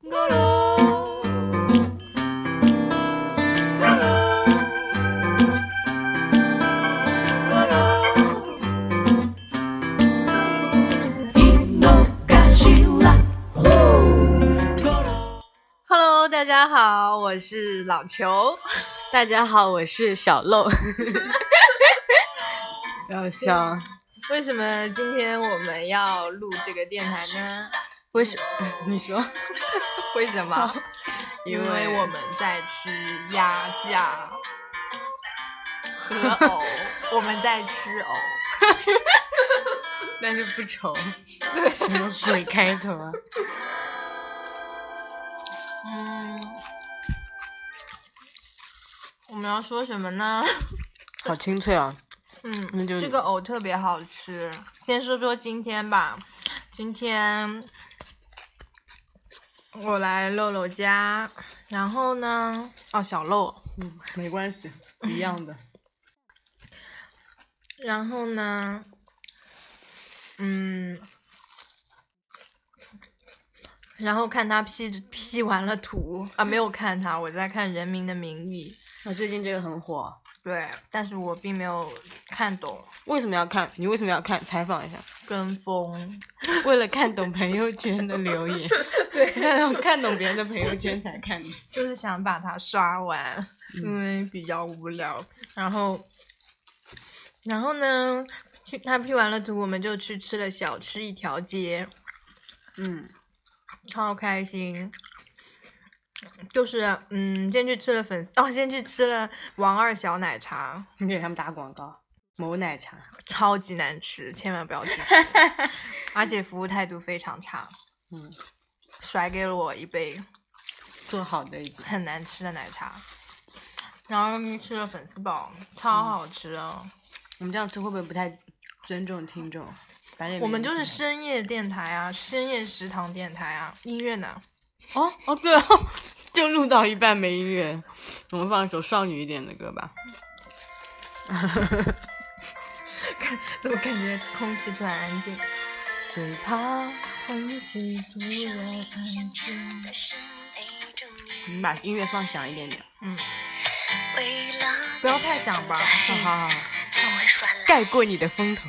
Hello，大家好，我是老裘。大家好，我是小漏。不要笑。为什么今天我们要录这个电台呢？为什么？你说为什么？因为我们在吃鸭架和 藕，我们在吃藕，但是不愁。对，什么鬼开头啊？嗯，我们要说什么呢？好清脆啊！嗯，那就这个藕特别好吃。先说说今天吧，今天我来露露家，然后呢，哦，小露，嗯，没关系，一样的。然后呢，嗯，然后看他 P P 完了图啊，没有看他，我在看《人民的名义》。我最近这个很火。对，但是我并没有看懂。为什么要看？你为什么要看？采访一下。跟风，为了看懂朋友圈的留言。对，看看懂别人的朋友圈才看。就是想把它刷完，因为比较无聊。然后，然后呢，去他 P 完了图，我们就去吃了小吃一条街。嗯，超开心。就是，嗯，先去吃了粉丝，哦，先去吃了王二小奶茶，你给他们打广告，某奶茶 超级难吃，千万不要去吃，而且服务态度非常差，嗯，甩给了我一杯做好的很难吃的奶茶，然后吃了粉丝煲，超好吃哦。我们这样吃会不会不太尊重听众？我们就是深夜电台啊，深夜食堂电台啊，音乐呢？哦哦对哦，就录到一半没音乐，我们放一首少女一点的歌吧。看，怎么感觉空气突然安静？最怕空气突然安静。你把音乐放响一点点。嗯。不要太响吧。好好好。盖过你的风头。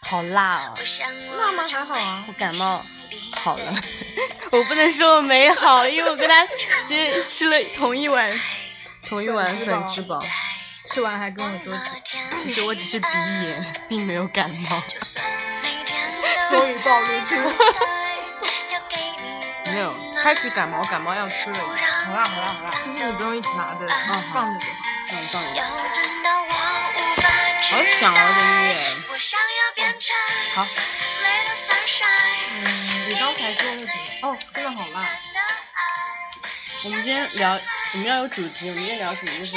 好辣哦！辣吗？还好啊。我感冒好了，我不能说我没好，因为我跟他今天吃了同一碗同一碗粉吃饱，吃完还跟我说，其实我只是鼻炎，并没有感冒。终于暴露出，没有开始感冒，感冒药吃了一。好啦好啦好啦，其实你不用一直拿着，嗯，放着就好，嗯，放着。好响啊，这音乐。好。嗯，你刚才说的什么？哦，真的好辣。我们今天聊，我们要有主题。我们今天聊什么？就是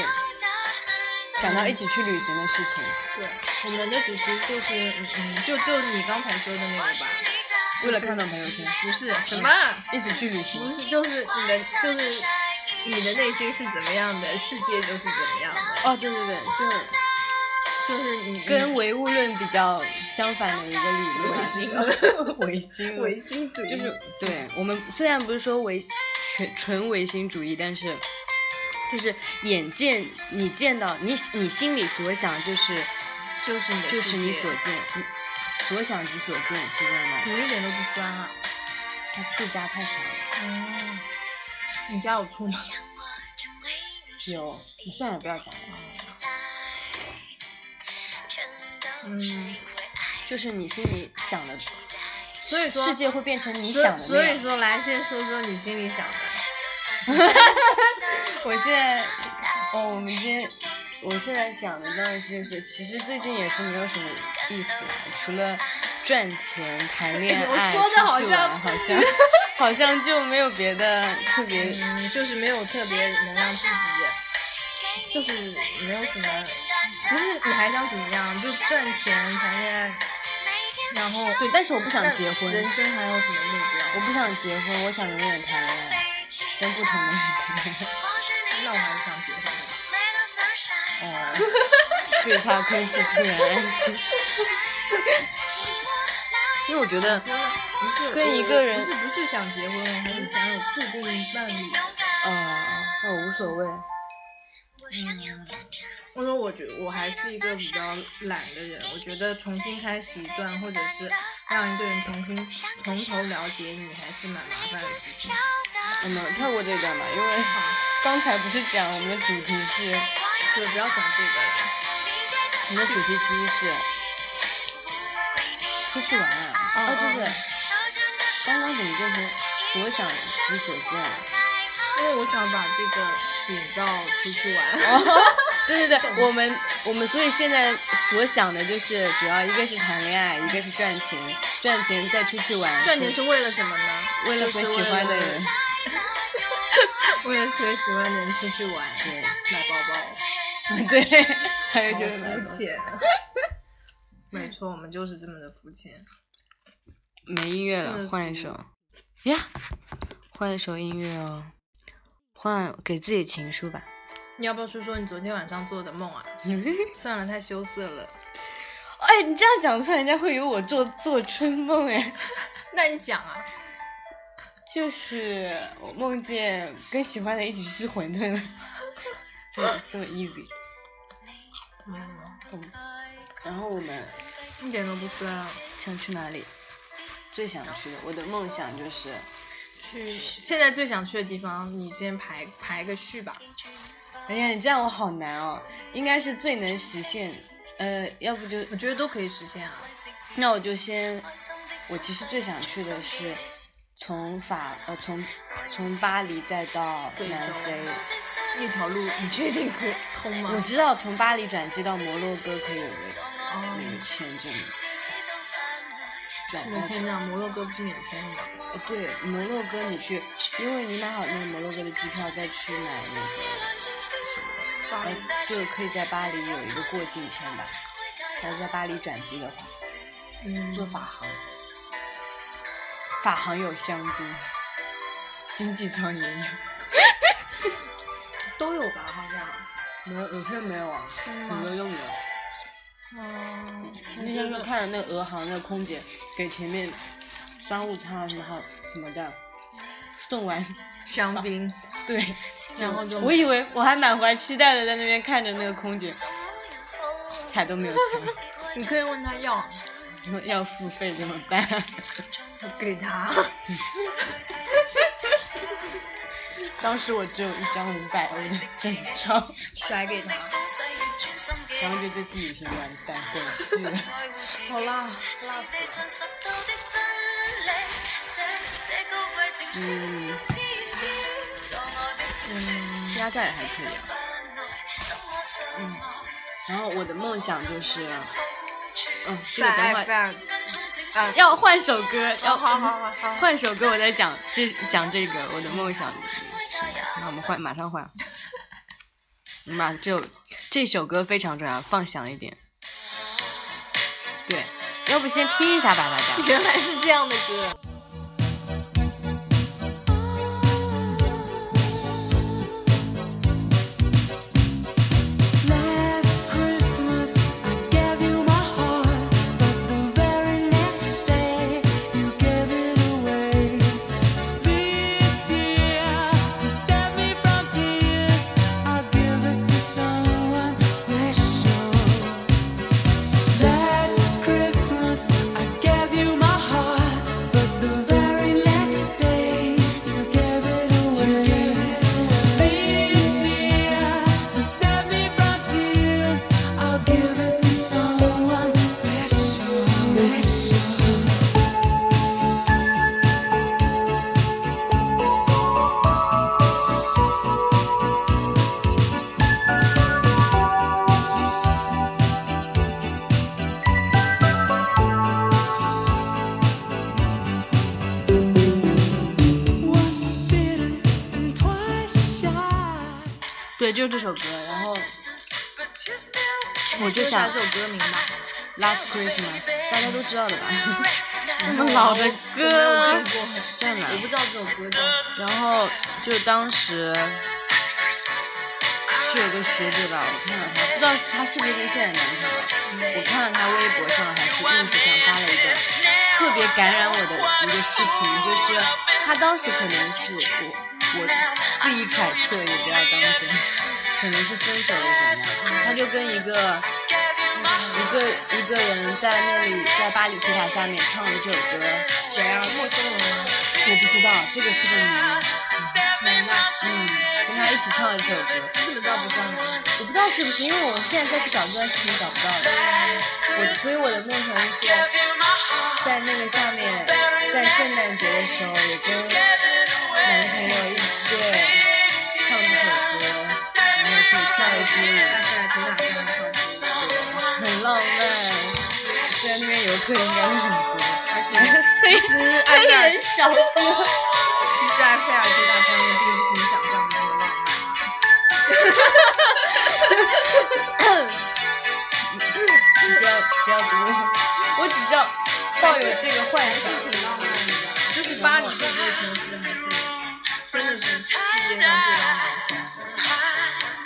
讲到一起去旅行的事情。对，我们的主题就是，嗯嗯，就就你刚才说的那个吧。为了看到朋友圈。不是什么？一起去旅行。不是，就是你的，就是你的内心是怎么样的，世界就是怎么样的。哦，对对对，就。就是你跟唯物论比较相反的一个理论，唯心，唯心，唯心主义。就是对我们虽然不是说唯全纯唯心主义，但是就是眼见你见到你你心里所想就是就是就是你所见，所想即所见是这样的。你一点都不酸啊，他醋加太少了。嗯，你加有醋吗？有，你算了，不要加了。嗯，就是你心里想的，所以说世界会变成你想的所以说，来先说说你心里想的。我现在，哦，我们今天，我现在想的当然是就是，其实最近也是没有什么意思，除了赚钱、谈恋爱、出去玩，好像 好像就没有别的特别，就是没有特别能让自己，就是没有什么。其实你还想怎么样？就赚钱、谈恋爱，然后对，但是我不想结婚。人生还有什么目标？我不想结婚，我想永远谈恋爱，跟不同的人谈恋爱。那我还是想结婚。哦，最怕空气突然安静。因为我觉得，跟一个人不是不是想结婚，我还是想有固定伴侣。哦，那我无所谓。嗯，我说我觉我还是一个比较懒的人，我觉得重新开始一段，或者是让一个人重新从头了解你，还是蛮麻烦的事情。我们跳过这段吧，因为刚才不是讲我们的主题是，对，不要讲这个了。我们的主题其实是出去玩啊，哦，就是刚刚怎么变成所想即所见了？因为我想把这个引到出去玩。对对对，我们我们所以现在所想的就是主要一个是谈恋爱，一个是赚钱，赚钱再出去玩。赚钱是为了什么呢？为了和喜欢的人。为了和喜欢的人出去玩，对，买包包，对，还有就是好肤浅。没错，我们就是这么的肤浅。没音乐了，换一首呀，换一首音乐哦，换给自己情书吧。你要不要说说你昨天晚上做的梦啊？算了，太羞涩了。哎，你这样讲出来，人家会以为我做做春梦哎。那你讲啊。就是我梦见跟喜欢的一起去吃馄饨了，这么这么 easy。嗯，然后我们一点都不酸啊。想去哪里？最想去的，我的梦想就是去现在最想去的地方，你先排排个序吧。哎呀，你这样我好难哦。应该是最能实现，呃，要不就我觉得都可以实现啊。那我就先，我其实最想去的是从法呃从从巴黎再到南非。那条路你确定可以通吗？我知道从巴黎转机到摩洛哥可以有那个签证，转免签证，摩洛哥不是免签的吗？呃对摩洛哥你去，因为你买好那个摩洛哥的机票，再去买那个什么的，呃就可以在巴黎有一个过境签吧。还是在巴黎转机的话，嗯，坐法航，法航有香槟，经济舱也有。都有吧？好像。没有，有些没有啊，嗯有的用的。嗯，那天就看着那个俄航那个空姐给前面商务舱啊什么好什么的送完，香槟，对，然后就我以为我还满怀期待的在那边看着那个空姐，踩都没有踩，你可以问他要，说 要付费怎么办？给他。当时我只有一张五百欧的证钞，甩给他。然后就这次旅行完蛋，回去了。好啦，辣。嗯，嗯，压榨也还可以啊。嗯，然后我的梦想就是，嗯，这个在等会埃菲尔，啊，要换首歌，要好好好好 换首歌，我再讲这讲这个我的梦想是什么？那我们换，马上换。马这这首歌非常重要，放响一点。对，要不先听一下吧，大家。原来是这样的歌。就是这首歌。然后我就想这首歌名吧。Last Christmas，大家都知道的吧这 么老的我没有歌听，过，算了我不知道这首歌叫。然后就当时.是有个学姐吧，我看了她，不知道她是不是跟现在男朋友。我看了她微博上还是 ins 上发了一个特别感染我的一个视频，就是他当时可能是我我自己揣测，也不要当真，可能是分手了怎么样，他就跟一个一个一个人在那里在巴黎铁塔下面唱了这首歌，谁啊？陌生人吗？我不知道这个是个谜，男的。嗯，跟他一起唱了这首歌。你怎么知道不算呢？我不知道是不是，因为我现在再去找这段视频找不到了。我所以我的梦想就是在那个下面，在圣诞节的时候也跟男朋友一起对后可以跳一支舞，在在铁塔上唱。很浪漫。虽然那边游客应该会很多，而且其实埃菲尔，其。实埃菲尔铁塔上面并不是你想象的那么浪漫。你不要不要读，我只知道抱有这个幻想。挺浪漫的，就是巴黎这个城市还是真的是世界上最浪漫的。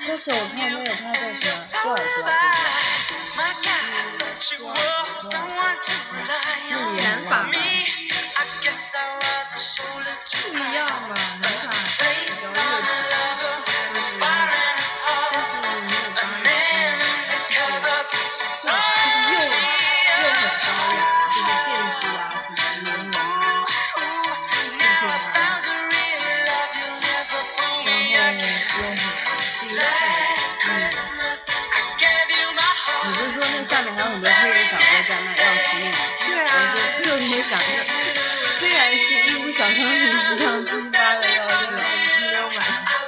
这是我看那个他在什么多尔多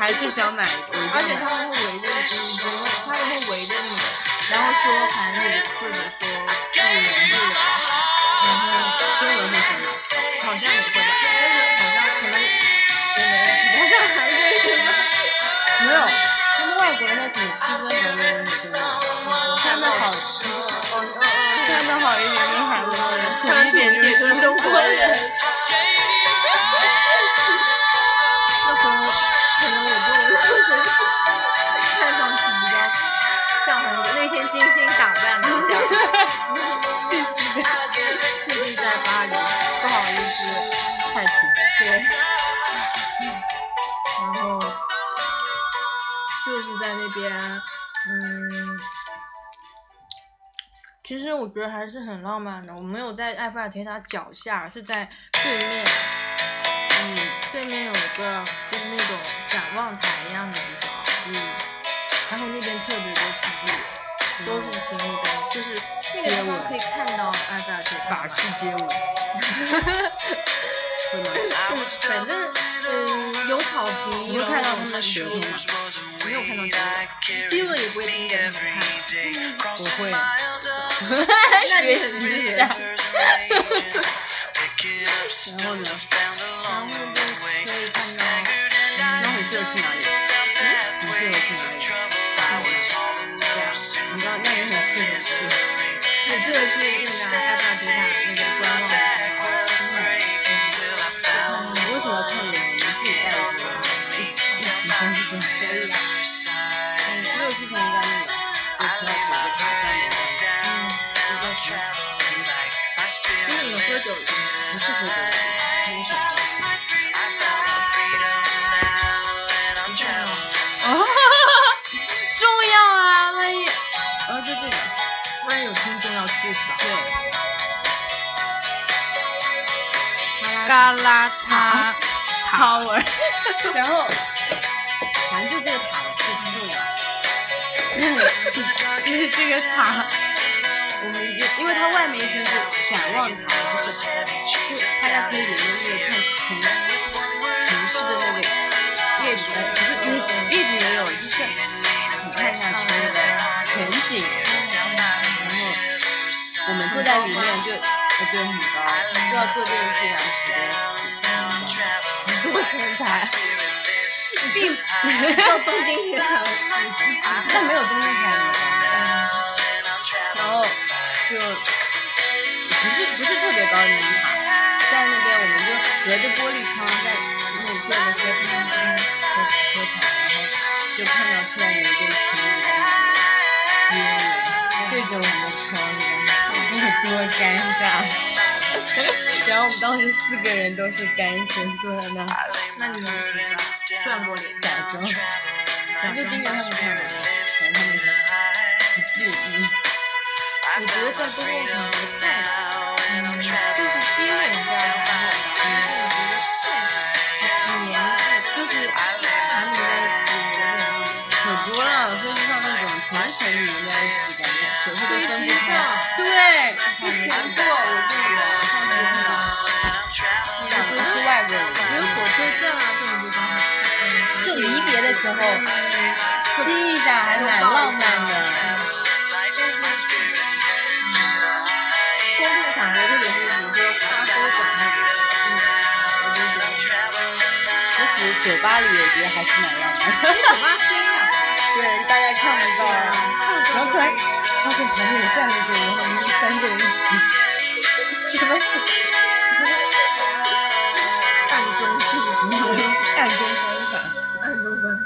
还是想买，而且。他们会围着你，他们会围着你，然后说韩语或者说日文、日文，然后中文会说吗？好像也会吧，但是好像可能也没好像韩国人吧。没有，他们外国人那怎么区分韩国人和中国人？看得好，看得好一点的韩国人，土一点就是必须的，最近在巴黎，不好意思，太土。对，然后就是在那边，嗯，其实我觉得还是很浪漫的。我没有在埃菲尔铁塔脚下，是在对面，嗯，对面有一个就是那种展望台一样的地方，嗯，然后那边特别多情侣，都是情侣在，就是那个地方可以看到埃菲尔铁塔法吧。式街舞，会吗？反正嗯，有草坪，有看到他们的舌头吗？没有看到基基本也不会盯着他们看。我会。那你很学习一厉下害。然后呢？然后就可以看到，那很适合去哪里？很适合去那个埃菲尔铁塔那个观望台。你为什么要唱给我们自己带的歌？一一起上去就可以啊。嗯，只有之前在那个有提到有个塔上面，嗯，一个什么？就是你们喝酒的时候不是喝酒的，那首歌。嘎啦塔 Tower，然后反正就这个塔最重要，就是这个塔，我们一因为它外面一圈是展望台，就是就大家可以沿着那个看城城市的那个夜景，不是夜景也有，就是你看下去那个全景，然后我们坐在里面就我觉得很高，需要坐这个是两十多。多天才，并到东京铁塔五十几但没有东京塔那么高，然后就不是不是特别高的那种塔，在那边我们就隔着玻璃窗在那里坐着喝茶喝喝茶，然后就看到突然有一对情侣在那边接吻，对着我们的窗，多尴尬。然后我们当时四个人都是单身坐在那，那你们几个转过脸假装，然后就盯着他们看嘛，反正他们不介意。我觉得在公共场合太，嗯，就是接吻这样还好，但是我觉得太黏，就是缠绵在一起有点可多了，飞机上那种全程黏在一起，感觉手会都分不开。对，难过，我就有上次看到，两个是外国人，因为火车站啊这种地方，嗯，就离别的时候亲一下还蛮浪漫的。公共场合，特别是比如说咖啡馆那种，嗯，我就觉得其实酒吧里我觉得还是蛮浪漫的。酒吧黑呀，对，大家看不到，然后突然发现旁边有站着个人，然后我们三个人一起，什么？暗中注视，暗中观察。暗中观察。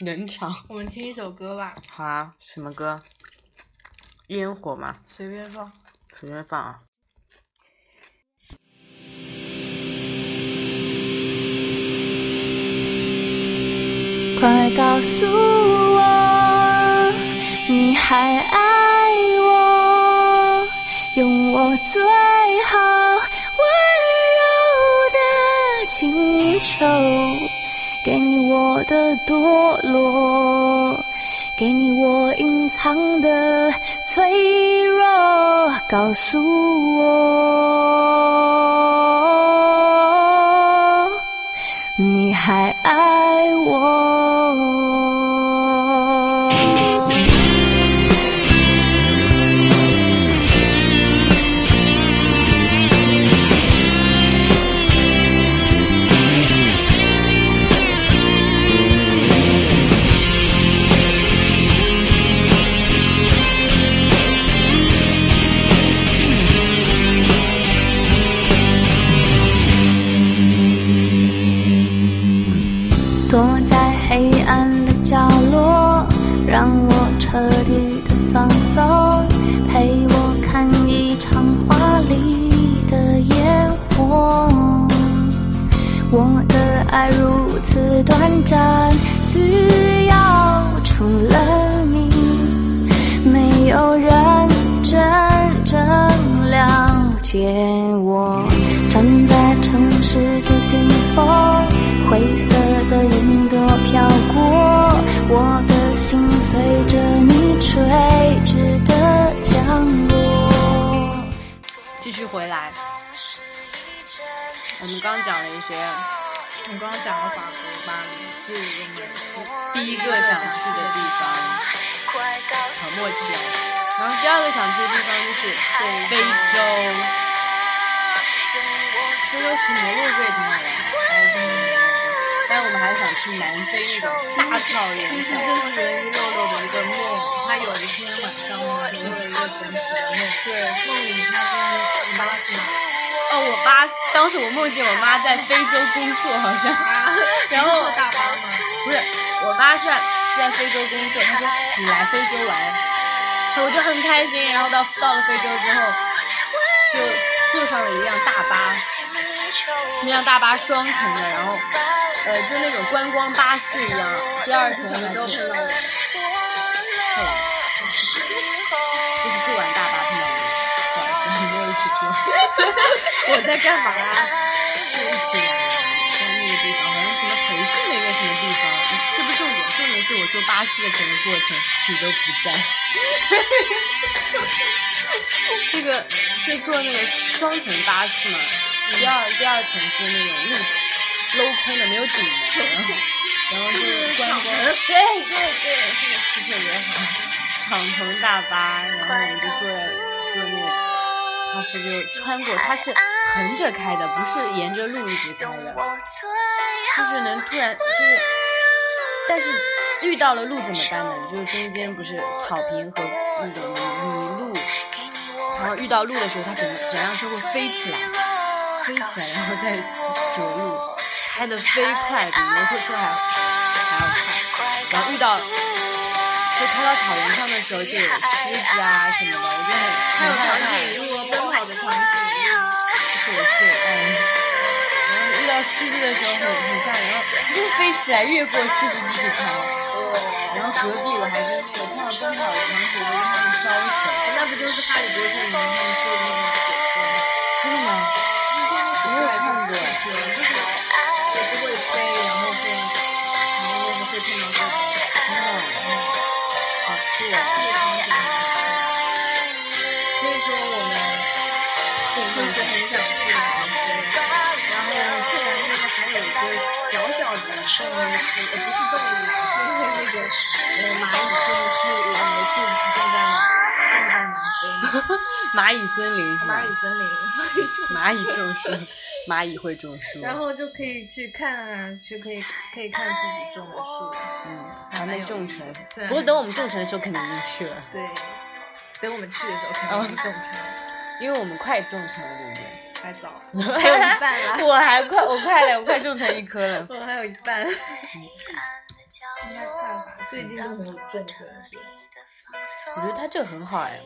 冷场。我们听一首歌吧，好啊，什么歌？烟火吗，随便放。随便放啊。快告诉我，你还爱我，用我最好温柔的请求，给你我的堕落，给你我隐藏的脆弱，告诉我。我们刚讲了一些我们刚刚讲了法国巴黎是我们第一个想去的地方，很默契哦。然后第二个想去的地方就是非洲，非洲骑摩洛哥也挺好玩的，但是我们还是想去南非那种大草原其实上。这是源于肉肉的一个梦，他有一天晚上呢，做了一个神奇的梦，对，梦里他跟你妈是吗？哦，我妈当时我梦见我妈在非洲工作，好像，然后坐大巴吗？不是，我妈是是在非洲工作，她说你来非洲玩，我就很开心。然后到到了非洲之后，就坐上了一辆大巴，那辆大巴双层的，然后呃就那种观光巴士一样，第二层什么时候还是 我在干嘛？就一起来在那个地方，好像什么培训的一个什么地方，这不是我，重点是我坐巴士的整个过程你都不在。这个就坐那个双层巴士嘛，第二第二层是那种镂镂空的，没有顶的，然后就是观光，对对对，这个词特别好，敞篷大巴，然后我们就坐在坐那个就穿过，它是横着开的，不是沿着路一直开的，就是能突然就是，但是遇到了路怎么办呢？就是中间不是草坪和那种泥泥路，然后遇到路的时候，它整个整辆车会飞起来，飞起来，然后再着陆，开得飞快，比摩托车还还要快。然后遇到就开到草原上的时候，就有狮子啊什么的，我就很很害长怕。颈鹿啊，奔跑的长颈鹿。是我最爱。然后遇到狮子的时候很很吓人，然后它飞起来越过狮子继续开。然后隔壁我还跟那个看到奔跑的长颈鹿跟他们招手。哎，那不就是哈利波特里面他们说的那个火车吗？真的吗？我没有看过就是也是会飞，然后会，然后就是会碰到各种真的，好酷特啊！别场景。个小小的动物是，呃不是动物就，是因为那个呃蚂蚁真的是我们的树是种在种在南非，蚂蚁森林蚂蚁森林，蚂蚁种树，蚂蚁会种树。然后就可以去看啊，去可以可以看自己种的树，嗯，还没种成。不过等我们种成的时候肯定已经去了，对，等我们去的时候肯定是种成，因为我们快种成了？还早，还有一半啦，我还快，我快了，我快种成一棵了。我还有一半，应该快吧，最近都没有种成。我觉得他这个很好哎，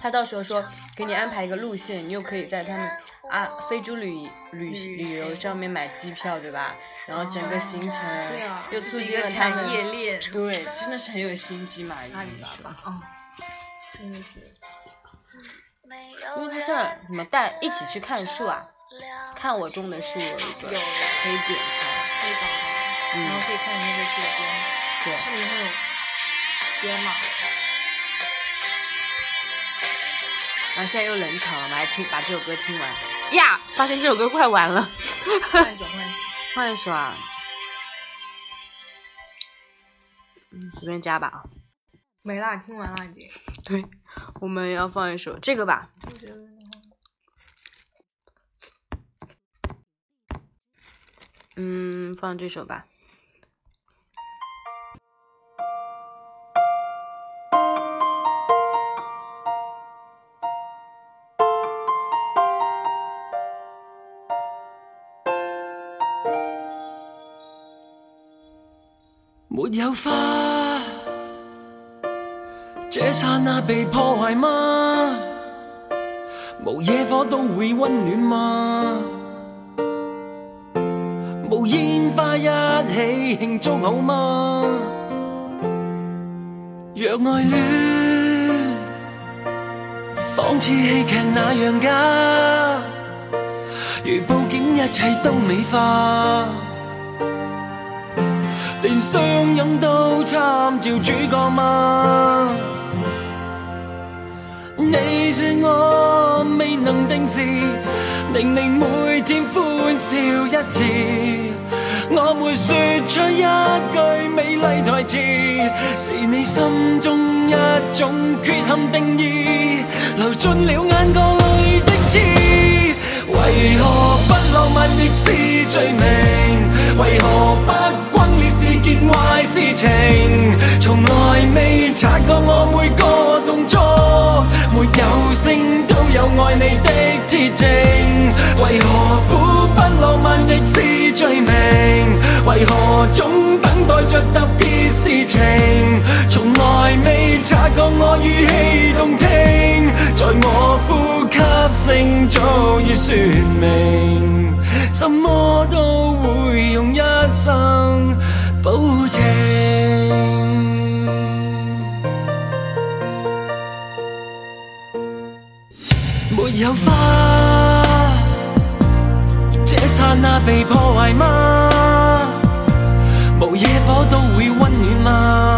他到时候说给你安排一个路线，你又可以在他们啊非洲旅旅旅旅游上面买机票，对吧？然后整个行程对啊，又促这一个进了他们产业链，对，真的是很有心机嘛，阿里你说？巴巴，哦，真的是，因为他现在什么带一起去看树啊，看我种的树有一个有可以点开，可以导航，然后可以看那个左边，对，它里面会有边嘛，然后现在又冷场了，我们来听把这首歌听完。呀，发现这首歌快完了，换一首换一首，换一首啊，嗯，随便加吧啊。没啦，听完了已经。对，我们要放一首这个吧，嗯，放这首吧。没有花，這刹那被破壞嗎？無野火都會溫暖嗎？無煙花一起慶祝好嗎？若愛戀仿似戲劇那樣假，如報警一切都美化。連相擁都參照主角嗎？你说我未能定时，令你每天欢笑一次。我没说出一句美丽台词，是你心中一种缺陷定义，流进了眼角里的刺。为何不浪漫亦是罪名？为何不轰烈是件坏事情？从来未察觉我每个，沒有聲都有愛你的鐵證。為何苦不浪漫亦是罪名？為何總等待着特別事情？從來未察覺我語氣動聽，在我呼吸聲早已说明，什麼都會用一生保證。有花，这刹那被破坏吗？无野火都会温暖吗？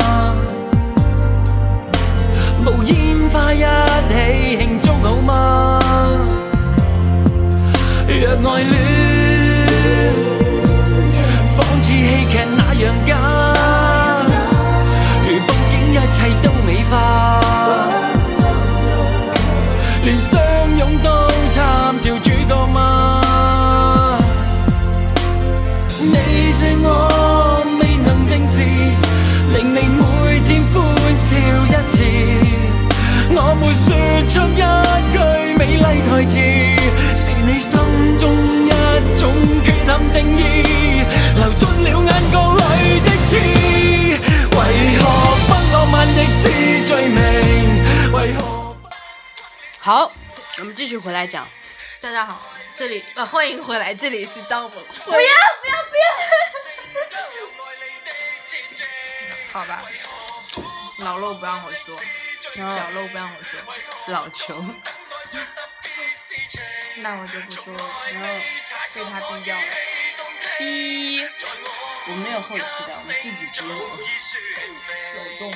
好，我们继续回来讲。大家好，这里呃欢迎回来，这里是当我们不要不要好吧，老肉不让我说，小肉不让我说，老球，那我就不说了，然后被他逼掉了。逼，我没有后期的，我们自己逼我。手动。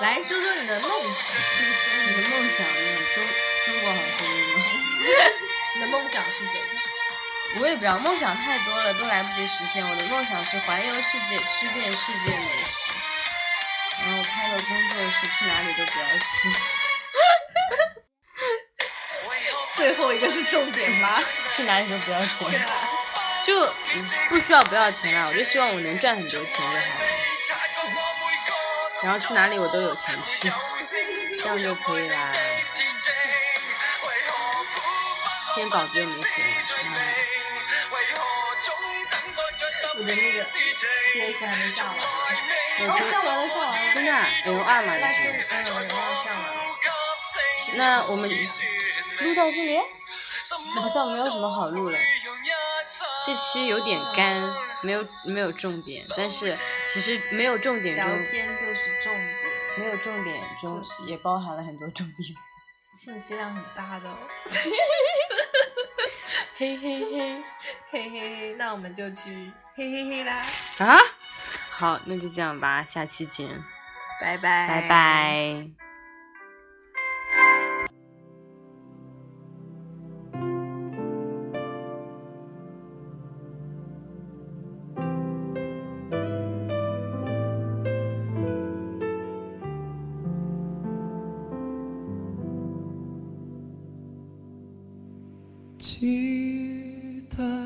来说说你的梦想，你的梦想，你中中国好声音吗？你的梦想是什么？我也不知道，梦想太多了，都来不及实现。我的梦想是环游世界，吃遍世界美食，然后开个工作室，去哪里都不要钱。最后一个是重点吧？去哪里都不要钱，就嗯不需要不要钱了，我就希望我能赚很多钱就好了。然后去哪里我都有钱去，这样就可以啦。先稿子又没写，嗯我的那个 PS 还没上完，我完了，上完了，真的啊 L 二嘛，那就就是嗯，然后上完了。那我们录到这里，好像没有什么好录了。这期有点干，没有没有重点，但是其实没有重点聊，天就是重点，没有重点中就是也包含了很多重点。信息量很大的、哦。嘿嘿嘿嘿嘿嘿，那我们就去嘿嘿嘿啦，啊！好，那就这样吧，下期见，拜拜，拜。拜。期待。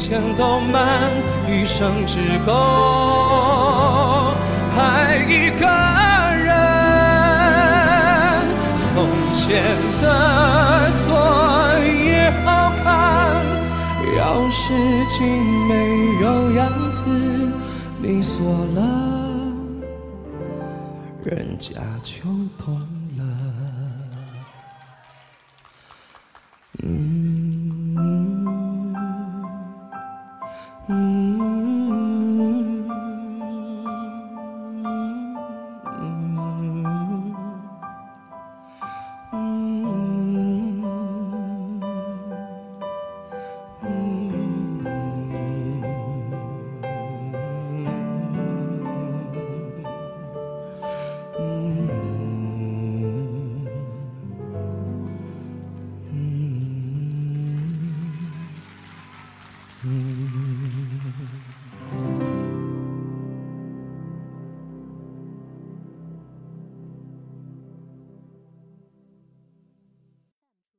邮件都慢，一生只够爱一个人。从前的锁也好看，钥匙竟没有样子，你锁了。人家就懂了。嗯嗯